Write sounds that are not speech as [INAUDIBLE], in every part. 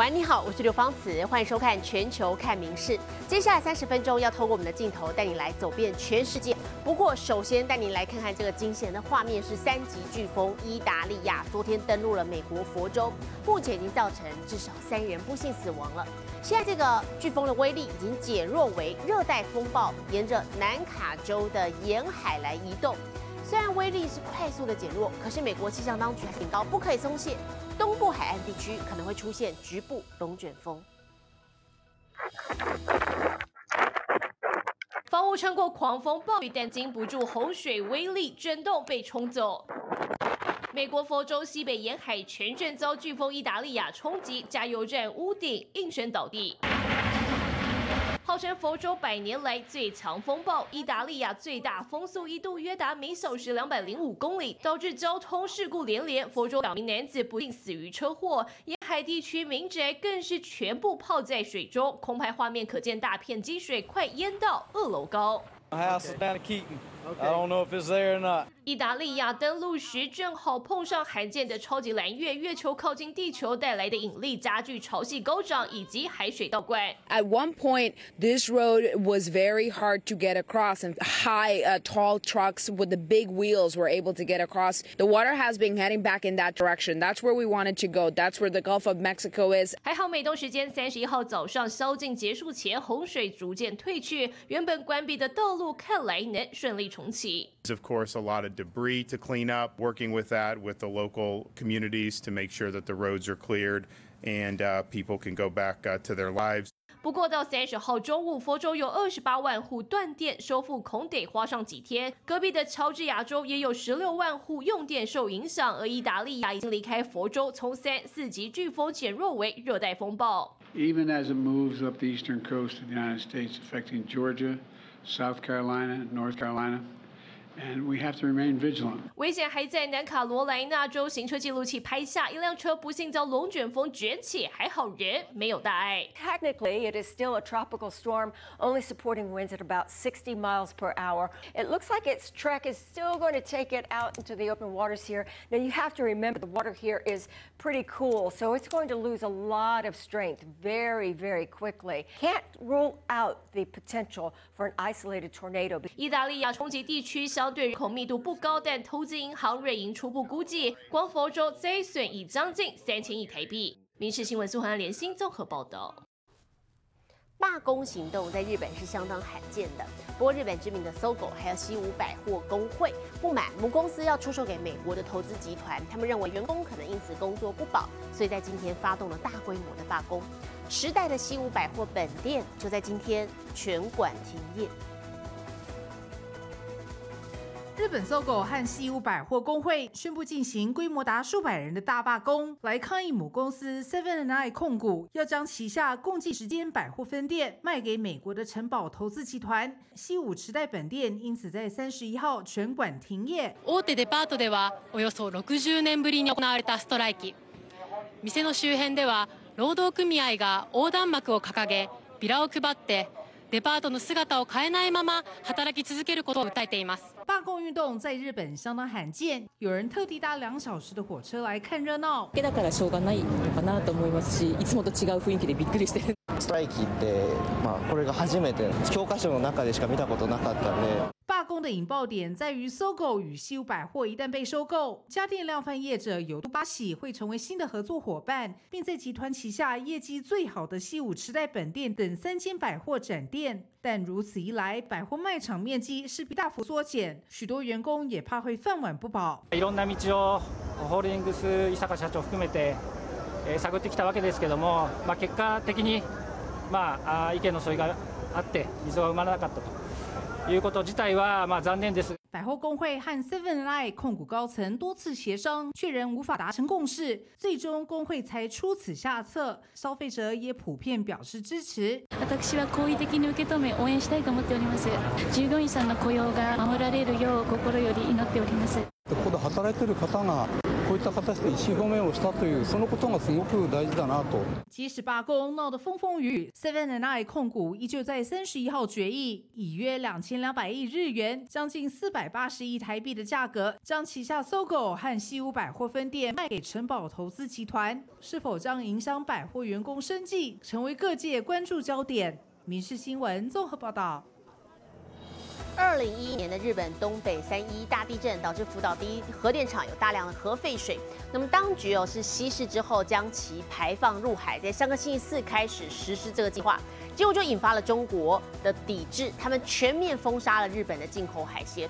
喂，你好，我是刘芳慈，欢迎收看《全球看名事》。接下来三十分钟要透过我们的镜头带你来走遍全世界。不过，首先带你来看看这个惊险的画面，是三级飓风伊达利亚昨天登陆了美国佛州，目前已经造成至少三人不幸死亡了。现在这个飓风的威力已经减弱为热带风暴，沿着南卡州的沿海来移动。虽然威力是快速的减弱，可是美国气象当局还警告不可以松懈，东部海岸地区可能会出现局部龙卷风。房屋撑过狂风暴雨，但经不住洪水威力，震动被冲走。美国佛州西北沿海全镇遭飓风意大利亚冲击，加油站屋顶应声倒地。号称佛州百年来最强风暴，意大利亚最大风速一度约达每小时两百零五公里，导致交通事故连连。佛州两名男子不幸死于车祸，沿海地区民宅更是全部泡在水中。空拍画面可见大片积水快淹到二楼高。I don't know if it's there or not. 意大利亚登陆时正好碰上罕见的超级蓝月，月球靠近地球带来的引力加剧潮汐高涨以及海水倒灌。At one point, this road was very hard to get across, and high, uh, tall trucks with the big wheels were able to get across. The water has been heading back in that direction. That's where we wanted to go. That's where the Gulf of Mexico is. 还好，美东时间三十一号早上宵禁结束前，洪水逐渐退去，原本关闭的道路看来能顺利 重启。Of course, a lot of debris to clean up, working with that with the local communities to make sure that the roads are cleared and uh, people can go back uh, to their lives. 不过到三十号中午，佛州有二十八万户断电，修复恐得花上几天。隔壁的乔治亚州也有十六万户用电受影响，而意大利亚已经离开佛州，从三四级飓风减弱为热带风暴。Even as it moves up the eastern coast of the United States, affecting Georgia, South Carolina, North Carolina and we have to remain vigilant. 危险还在南卡罗来纳州，行车记录器拍下一辆车不幸遭龙卷风卷起，还好人没有大碍。Technically, it is still a tropical storm, only supporting winds at about 60 miles per hour. It looks like its track is still going to take it out into the open waters here. Now, you have to remember the water here is pretty cool, so it's going to lose a lot of strength very, very quickly. Can't rule out the potential for an isolated tornado. 意大利亚冲击地区 对人口密度不高，但投资银行瑞银初步估计，光佛州灾损已将近三千亿台币。民事新闻苏恒联新综合报道。罢工行动在日本是相当罕见的，不过日本知名的搜狗还有西武百货工会不满母公司要出售给美国的投资集团，他们认为员工可能因此工作不保，所以在今天发动了大规模的罢工。时代的西武百货本店就在今天全馆停业。日本搜狗和西武百货工会宣布进行规模达数百人的大罢工，来抗议母公司 Seven and I 控股要将旗下共计十间百货分店卖给美国的城堡投资集团。西武池袋本店因此在三十一号全馆停业。大手デパートではおよそ60年ぶりに行われたストライキ。店の周辺では労働組合が横断幕を掲げビラを配って。デパートの姿を変えないまま働き続けることを訴えています。 罢工运动在日本相当罕见，有人特地搭两小时的火车来看热闹。だからしょうがないのかなと思いますし、いつもと違う雰囲気でびっくりしてる。ストライキってまあこれが初めて教科書の中でしか見たことなかったんで。罢工的引爆点在于搜狗与西武百货一旦被收购，家电量贩业者有都巴喜会成为新的合作伙伴，并在集团旗下业绩最好的西武池袋本店等三间百货展店。但如此一来，百货卖场面积势必大幅缩减，许多员工也怕会饭碗不保。いろんな道をホールディングス伊坂社長含めて探ってきたわけですけども、まあ結果的にまあ意見の相違があって溝が埋まらなかったと。 百货工会和 Seven I 控股高层多次协商，却仍无法达成共识，最终工会才出此下策。消费者也普遍表示支持。私は好意的に受け止め応援したいと思っております。従業員さんの雇用が守られるよう心より祈っております。ここで働いてる方がこういった形で意思表明をしたというそのことがすごく大事だなと。即使罢工闹得风风雨，Seven and I 控股依旧在三十一号决议，以约两千两百亿日元，将近四百八十亿台币的价格，将旗下搜狗和西屋百货分店卖给城堡投资集团，是否将影响百货员工生计，成为各界关注焦点。民事新闻综合报道。 二零一一年的日本东北三一大地震导致福岛第一核电厂有大量的核废水，那么当局哦是稀释之后将其排放入海，在上个星期四开始实施这个计划，结果就引发了中国的抵制，他们全面封杀了日本的进口海鲜。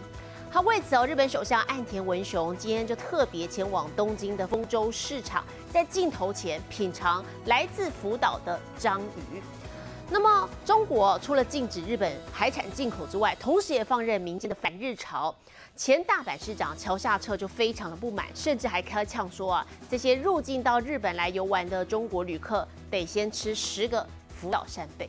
好，为此哦，日本首相岸田文雄今天就特别前往东京的丰州市场，在镜头前品尝来自福岛的章鱼。那么，中国除了禁止日本海产进口之外，同时也放任民间的反日潮。前大阪市长桥下彻就非常的不满，甚至还开呛说啊，这些入境到日本来游玩的中国旅客得先吃十个福岛扇贝。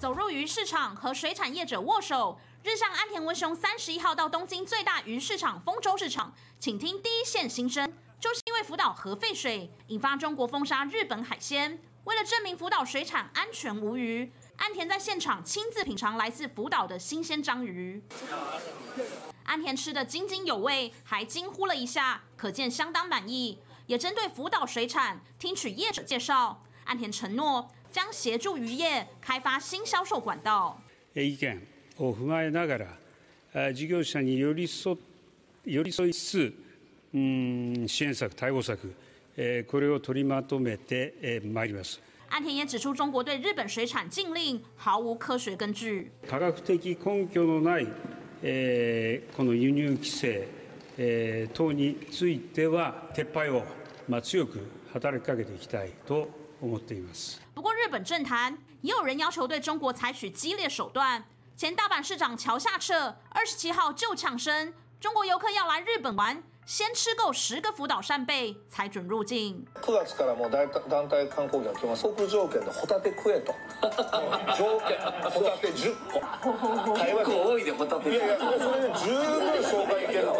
走入鱼市场和水产业者握手，日向安田文雄三十一号到东京最大鱼市场丰州市场，请听第一线心声。就是因为福岛核废水引发中国封杀日本海鲜，为了证明福岛水产安全无虞，安田在现场亲自品尝来自福岛的新鲜章鱼。安田吃的津津有味，还惊呼了一下，可见相当满意。也针对福岛水产听取业者介绍，安田承诺将协助渔业开发新销售管道。意見を踏まえながら、事業者に寄り添寄り添いつつ。 嗯，支援策、対応策、これを取りまとめてまいります。安田也指出，中国对日本水产禁令毫无科学根据。科学的根拠のないこの輸入規制等については撤廃を強く働きかけていきたいと思っています。不过，日本政坛也有人要求对中国采取激烈手段。前大阪市长桥下彻二十七号就呛声，中国游客要来日本玩。先吃够十个福岛扇贝才准入境。9月からもう団体観光客来ます。即条件でホタテ食えと。条件ホタテ10個。結構多いでホタテ。いやいやもうそれで十分紹介いけるから。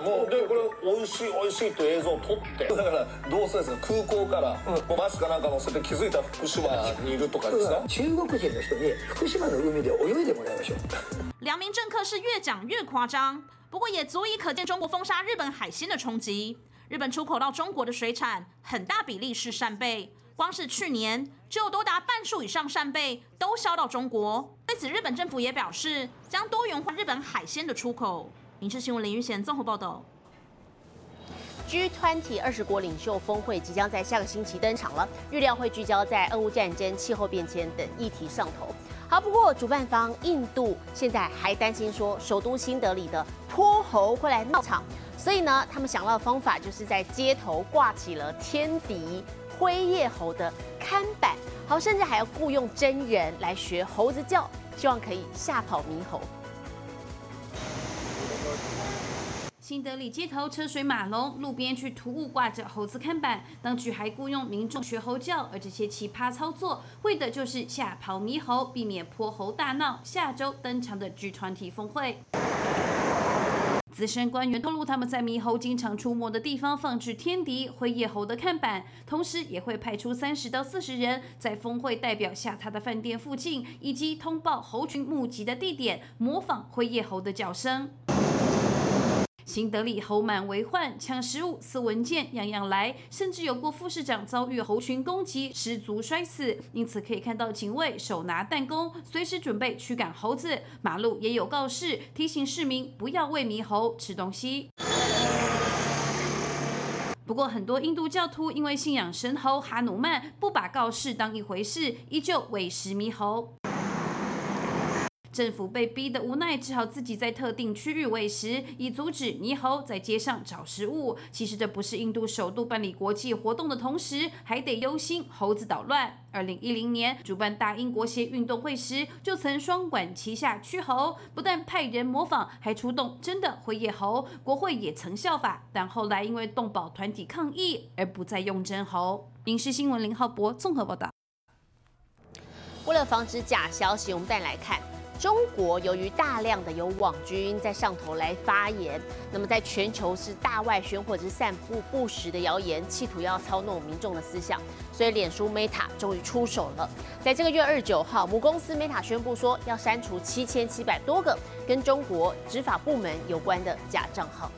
もうでこれ美味しい美味しいと映像を撮って。だからどうせですね空港からもうマスクなんか乗せて気づいた福島にいるとかですか。中国人の人に福島の海で泳いでもらいましょう。两名政客是越讲越夸张。 不过也足以可见中国封杀日本海鲜的冲击。日本出口到中国的水产很大比例是扇贝，光是去年就有多达半数以上扇贝都销到中国。对此，日本政府也表示将多元化日本海鲜的出口。影视新闻林玉贤综合报道。G20 二十国领袖峰会即将在下个星期登场了，预料会聚焦在俄乌战争、气候变迁等议题上头。好，不过主办方印度现在还担心说，首都新德里的泼猴会来闹场，所以呢，他们想到的方法就是在街头挂起了天敌灰叶猴的看板，好，甚至还要雇佣真人来学猴子叫，希望可以吓跑猕猴。新德里街头车水马龙，路边却突兀挂着猴子看板。当局还雇佣民众学猴叫，而这些奇葩操作，为的就是吓跑猕猴，避免泼猴大闹下周登场的剧团体峰会。资深官员透露，他们在猕猴经常出没的地方放置天敌灰叶猴的看板，同时也会派出三十到四十人在峰会代表下榻的饭店附近以及通报猴群目集的地点，模仿灰叶猴的叫声。新德里猴满为患，抢食物、撕文件，样样来，甚至有过副市长遭遇猴群攻击，失足摔死。因此可以看到警卫手拿弹弓，随时准备驱赶猴子。马路也有告示，提醒市民不要喂猕猴吃东西。不过，很多印度教徒因为信仰神猴哈努曼，不把告示当一回事，依旧喂食猕猴。政府被逼得无奈，只好自己在特定区域喂食，以阻止猕猴在街上找食物。其实这不是印度首度办理国际活动的同时，还得忧心猴子捣乱。二零一零年主办大英国协运动会时，就曾双管齐下驱猴，不但派人模仿，还出动真的灰叶猴。国会也曾效法，但后来因为动保团体抗议，而不再用真猴。影视新闻林浩博综合报道。为了防止假消息，我们再来看。中国由于大量的有网军在上头来发言，那么在全球是大外宣或者是散布不实的谣言，企图要操弄民众的思想，所以脸书 Meta 终于出手了。在这个月二十九号，母公司 Meta 宣布说要删除七千七百多个跟中国执法部门有关的假账号。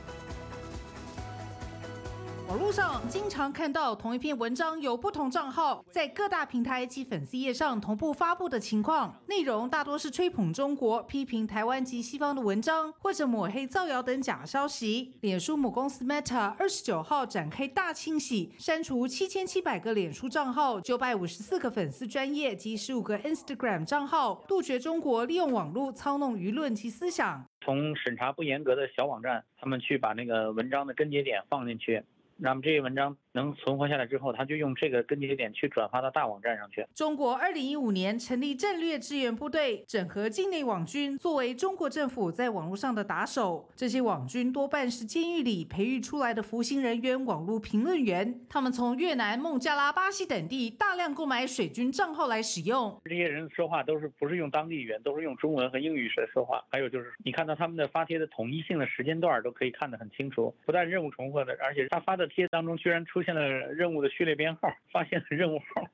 网络上经常看到同一篇文章有不同账号在各大平台及粉丝页上同步发布的情况，内容大多是吹捧中国、批评台湾及西方的文章，或者抹黑、造谣等假消息。脸书母公司 Meta 二十九号展开大清洗，删除七千七百个脸书账号、九百五十四个粉丝专业及十五个 Instagram 账号，杜绝中国利用网络操弄舆论及思想。从审查不严格的小网站，他们去把那个文章的根节点放进去。那么这些文章能存活下来之后，他就用这个根节点去转发到大网站上去。中国二零一五年成立战略支援部队，整合境内网军，作为中国政府在网络上的打手。这些网军多半是监狱里培育出来的服刑人员、网络评论员。他们从越南、孟加拉、巴西等地大量购买水军账号来使用。这些人说话都是不是用当地语言，都是用中文和英语来说话。还有就是，你看到他们的发帖的统一性的时间段都可以看得很清楚，不但任务重合的，而且他发的。帖当中居然出现了任务的序列编号，发现了任务号，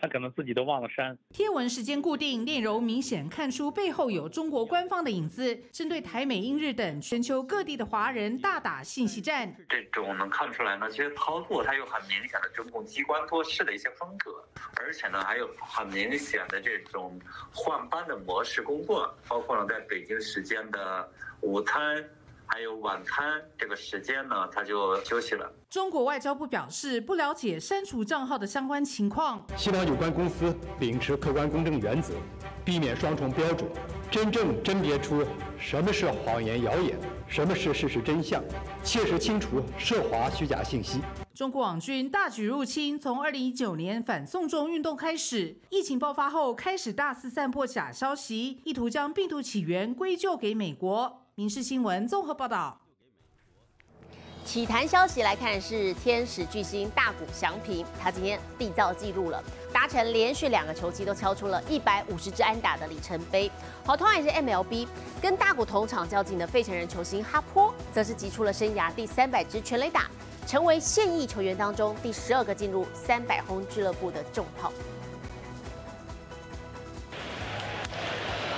他可能自己都忘了删。贴文时间固定，内容明显看出背后有中国官方的影子，针对台美英日等全球各地的华人大打信息战。这种能看出来呢，其实操作它有很明显的中共机关做事的一些风格，而且呢还有很明显的这种换班的模式工作，包括呢在北京时间的午餐。还有晚餐这个时间呢，他就休息了。中国外交部表示，不了解删除账号的相关情况，希望有关公司秉持客观公正原则，避免双重标准，真正甄别出什么是谎言谣言，什么是事实真相，切实清除涉华虚假信息。中国网军大举入侵，从二零一九年反送中运动开始，疫情爆发后开始大肆散播假消息，意图将病毒起源归咎给美国。民事新闻综合报道。体坛消息来看，是天使巨星大谷翔平，他今天缔造纪录了，达成连续两个球季都敲出了一百五十支安打的里程碑。好，同样也是 MLB，跟大谷同场较劲的费城人球星哈坡，则是击出了生涯第三百支全垒打，成为现役球员当中第十二个进入三百轰俱乐部的重炮。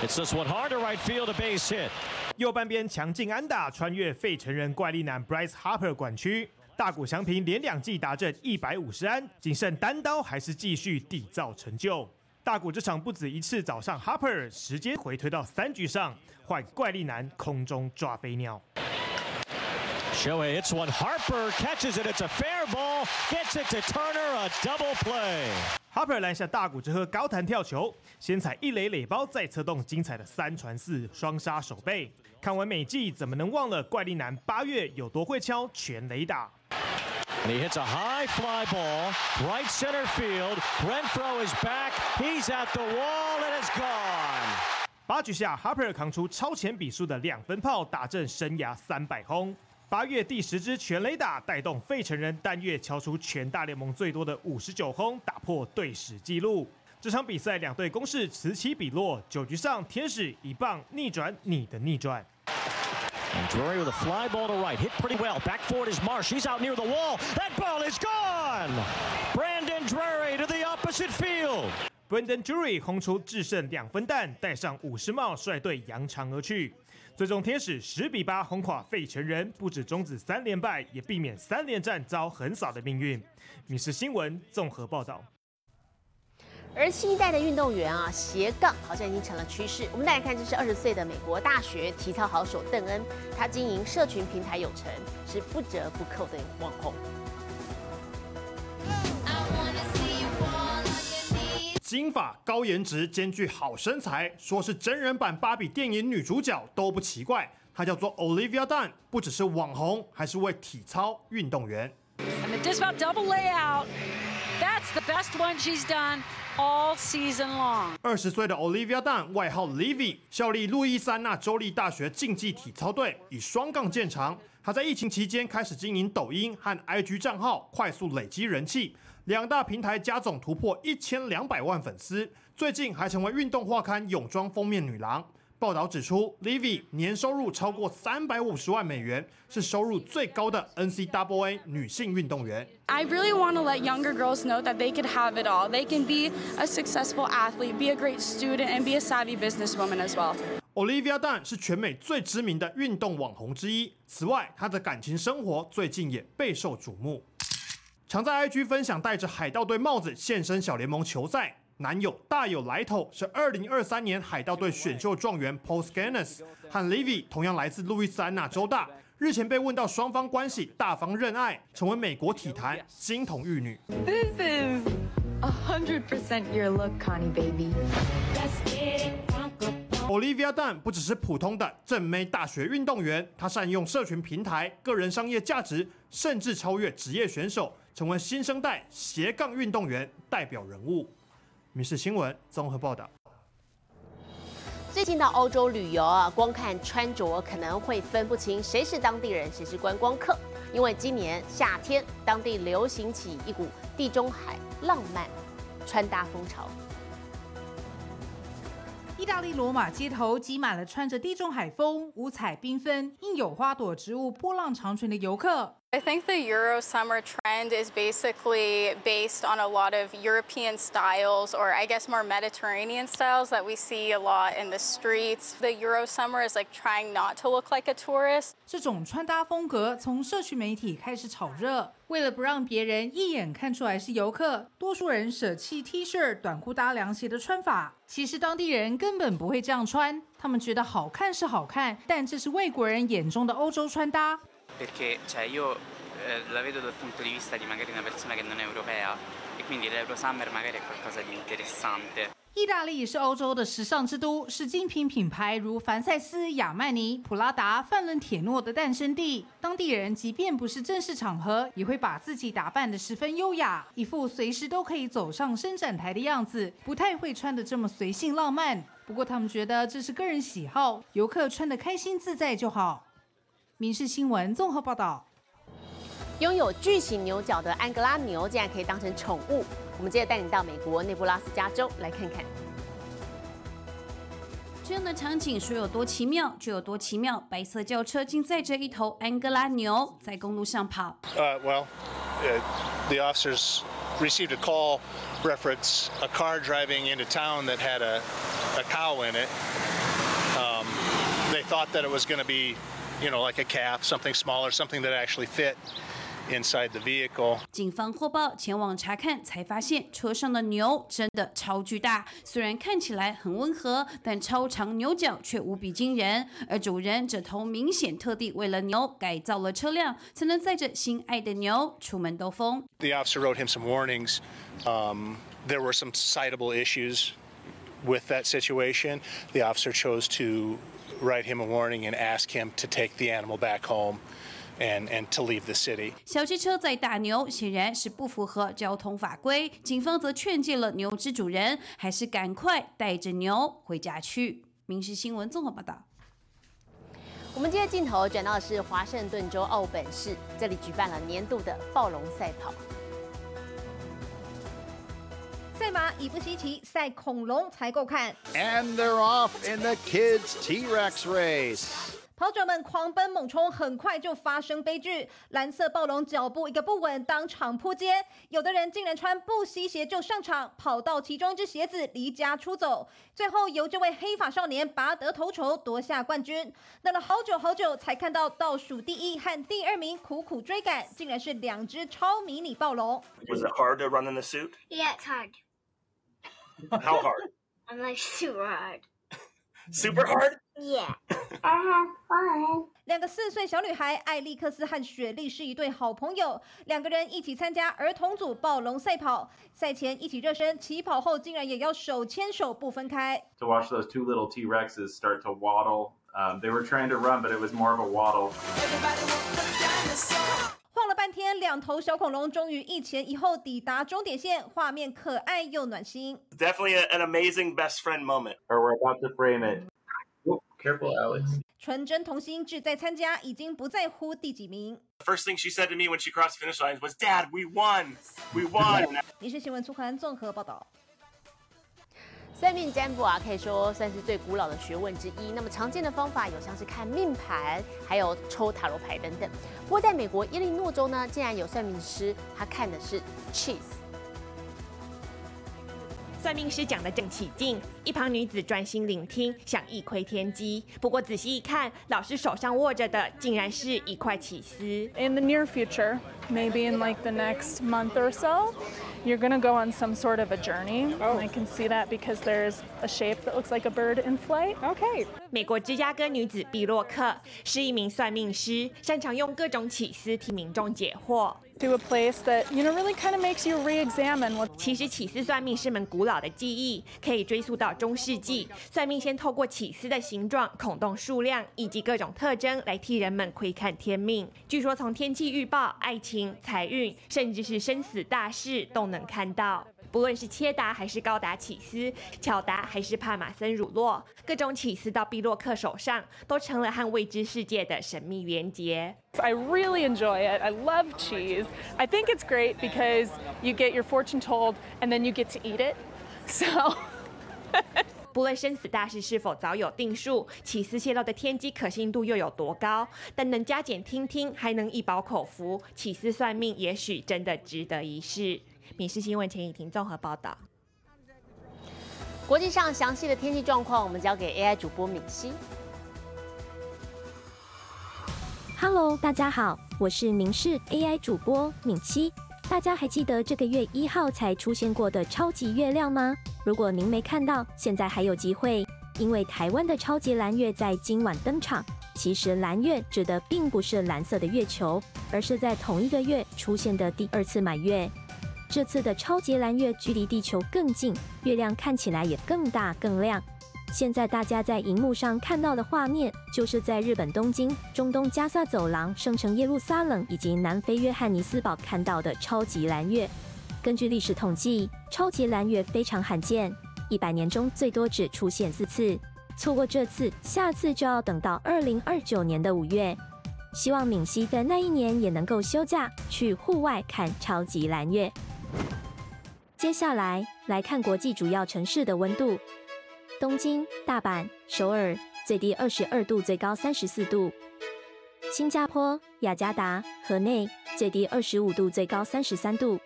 It's this one hard to right field a base hit. 右半边强劲安打穿越费城人怪力男 Bryce Harper 管区，大谷翔平连两季达阵一百五十安，仅剩单刀还是继续缔造成就。大谷这场不止一次找上 Harper，时间回推到三局上，换怪力男空中抓飞鸟。Show it's one Harper catches it, it's a fair ball, gets it to Turner, a double play. Harper 拦下大谷之后高弹跳球，先踩一垒垒包，再策动精彩的三传四双杀手背。看完美季，怎么能忘了怪力男八月有多会敲全雷打？And he hits a high fly ball, right center field. Renfro is back. He's at the wall and it's gone. 八局下，Harper 扛出超前比数的两分炮，打正生涯三百轰。 八月第十支全雷打，带动费城人单月敲出全大联盟最多的五十九轰，打破队史纪录。这场比赛两队攻势此起彼落，九局上天使一棒逆转你的逆转。And Drury with a fly ball to right, hit pretty well. Back forward is Marsh. He's out near the wall. That ball is gone. Brandon Drury to the opposite field. Brandon Drury 轰出制胜两分弹，带上五十帽，率队扬长而去。最终天使十比八轰垮费城人，不止终止三连败，也避免三连战遭横扫的命运。米氏新闻综合报道。而新一代的运动员啊，斜杠好像已经成了趋势。我们再来看，这是二十岁的美国大学体操好手邓恩，他经营社群平台有成，是不折不扣的网红。金发高颜值兼具好身材，说是真人版芭比电影女主角都不奇怪。她叫做 Olivia Dunn，不只是网红，还是位体操运动员。All season long。二十岁的 Olivia Dunn，外号 Livy，效力路易斯安那州立大学竞技体操队，以双杠见长。她在疫情期间开始经营抖音和 IG 账号，快速累积人气，两大平台加总突破一千两百万粉丝。最近还成为运动画刊泳装封面女郎。报道指出，Livy 年收入超过三百五十万美元，是收入最高的 NCAA 女性运动员。I really want to let younger girls know that they could have it all. They can be a successful athlete, be a great student, and be a savvy businesswoman as well. Olivia Dunn 是全美最知名的运动网红之一。此外，她的感情生活最近也备受瞩目。常在 IG 分享戴着海盗队帽子现身小联盟球赛。男友大有来头，是二零二三年海盗队选秀状元 Paul Scanis 和 Livy 同样来自路易斯安那州大。日前被问到双方关系，大方认爱，成为美国体坛金童玉女。This is a hundred percent your look, Connie baby. Olivia Dunn 不只是普通的正妹大学运动员，她善用社群平台、个人商业价值，甚至超越职业选手，成为新生代斜杠运动员代表人物。民事新闻综合报道。最近到欧洲旅游啊，光看穿着可能会分不清谁是当地人，谁是观光客。因为今年夏天，当地流行起一股地中海浪漫穿搭风潮。意大利罗马街头挤满了穿着地中海风、五彩缤纷、印有花朵植物波浪长裙的游客。I think the Euro summer trend is basically based on a lot of European styles, or I guess more Mediterranean styles that we see a lot in the streets. The Euro summer is like trying not to look like a tourist. 这种穿搭风格从社区媒体开始炒热，为了不让别人一眼看出来是游客，多数人舍弃 T 恤、短裤搭凉鞋的穿法。其实当地人根本不会这样穿，他们觉得好看是好看，但这是外国人眼中的欧洲穿搭。 Perché cioè io eh, la vedo dal punto di vista di magari una persona che non è europea e quindi l'Euro Summer magari è qualcosa di interessante. 意大利是欧洲的时尚之都，是精品品牌如凡赛斯、亚曼尼、普拉达、范伦铁诺的诞生地。当地人即便不是正式场合，也会把自己打扮得十分优雅，一副随时都可以走上伸展台的样子，不太会穿得这么随性浪漫。不过他们觉得这是个人喜好，游客穿得开心自在就好。民事新闻综合报道。拥有巨型牛角的安哥拉牛竟然可以当成宠物。我们接着带你到美国内布拉斯加州来看看。这样的场景说有多奇妙就有多奇妙。白色轿车竟载着一头安哥拉牛在公路上跑。Uh, well, uh, the officers received a call reference a car driving into town that had a, a cow in it. Um, they thought that it was going to be, you know, like a calf, something smaller, something that actually fit. inside the vehicle. 警方获报前往查看，才发现车上的牛真的超巨大。虽然看起来很温和，但超长牛角却无比惊人。而主人这头明显特地为了牛改造了车辆，才能载着心爱的牛出门兜风。The officer wrote him some warnings. Um, there were some citable issues with that situation. The officer chose to write him a warning and ask him to take the animal back home. And, and to leave the city. 小汽车在打牛显然是不符合交通法规，警方则劝诫了牛之主人，还是赶快带着牛回家去。民事新闻综合报道。我们今天镜头转到的是华盛顿州奥本市，这里举办了年度的暴龙赛跑。赛马已不稀奇，赛恐龙才够看。And they're off in the kids T-Rex race. 跑者们狂奔猛冲，很快就发生悲剧。蓝色暴龙脚步一个不稳，当场扑街。有的人竟然穿布鞋鞋就上场，跑到其中一只鞋子离家出走。最后由这位黑发少年拔得头筹，夺下冠军。等了好久好久，才看到倒数第一和第二名苦苦追赶，竟然是两只超迷你暴龙。Was it hard to run in the suit? Yeah, it's hard. How hard? I'm like super hard. Super hard? Yeah. [LAUGHS] I have fun. 两个四岁小女孩艾利克斯和雪莉是一对好朋友，两个人一起参加儿童组暴龙赛跑，赛前一起热身，起跑后竟然也要手牵手不分开。 To watch those two little T Rexes start to waddle, um, they were trying to run, but it was more of a waddle. 两头小恐龙终于一前一后抵达终点线，画面可爱又暖心。Definitely an amazing best friend moment. Or we're about to frame it. Oh, careful, Alex. 纯真童心志在参加，已经不在乎第几名。First thing she said to me when she crossed finish lines was, Dad, we won! We won! 你是新闻粗刊综合报道。算命占卜啊，可以说算是最古老的学问之一。那么常见的方法有像是看命盘，还有抽塔罗牌等等。不过在美国伊利诺州呢，竟然有算命师，他看的是 cheese。算命师讲的正起劲，一旁女子专心聆听，想一窥天机。不过仔细一看，老师手上握着的竟然是一块起司。In the near future, maybe in like the next month or so, you're going to go on some sort of a journey. I can see that because there's a shape that looks like a bird in flight. Okay. 美国芝加哥女子碧洛克是一名算命师，擅长用各种起司替民众解惑。To a place that, you know, really kind of makes you re-examine what 其实起司算命是门古老的技艺，可以追溯到中世纪。算命先透过起司的形状、孔洞数量以及各种特征来替人们窥看天命。据说从天气预报、爱情、财运，甚至是生死大事都能看到。不论是切达还是高达起司，巧达还是帕马森乳酪，各种起司到碧洛克手上，都成了和未知世界的神秘连结。I really enjoy it. I love cheese. I think it's great because you get your fortune told and then you get to eat it. [LAUGHS] So [LAUGHS] 不论生死大事是否早有定数，起司泄露的天机可信度又有多高？但能加减听听，还能一饱口福，起司算命也许真的值得一试。民事新闻陈以婷综合报道。国际上详细的天气状况，我们交给 AI 主播敏熙。Hello，大家好，我是明视 AI 主播敏七。大家还记得这个月一号才出现过的超级月亮吗？如果您没看到，现在还有机会，因为台湾的超级蓝月在今晚登场。其实蓝月指的并不是蓝色的月球，而是在同一个月出现的第二次满月。这次的超级蓝月距离地球更近，月亮看起来也更大更亮。现在大家在荧幕上看到的画面，就是在日本东京、中东加萨走廊、圣城耶路撒冷以及南非约翰尼斯堡看到的超级蓝月。根据历史统计，超级蓝月非常罕见，一百年中最多只出现四次。错过这次，下次就要等到二零二九年的五月。希望敏熙在那一年也能够休假去户外看超级蓝月。接下来来看国际主要城市的温度。东京、大阪、首尔最低二十二度，最高三十四度；新加坡、雅加达、河内最低二十五度，最高三十三度；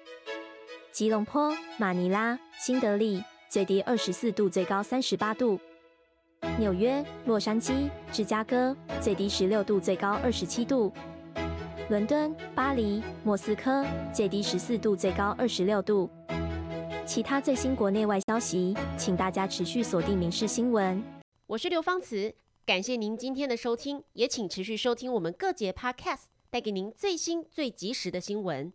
吉隆坡、马尼拉、新德里最低二十四度，最高三十八度；纽约、洛杉矶、芝加哥最低十六度，最高二十七度；伦敦、巴黎、莫斯科最低十四度，最高二十六度。其他最新国内外消息，请大家持续锁定《民事新闻》。我是刘芳慈，感谢您今天的收听，也请持续收听我们各节 Podcast，带给您最新最及时的新闻。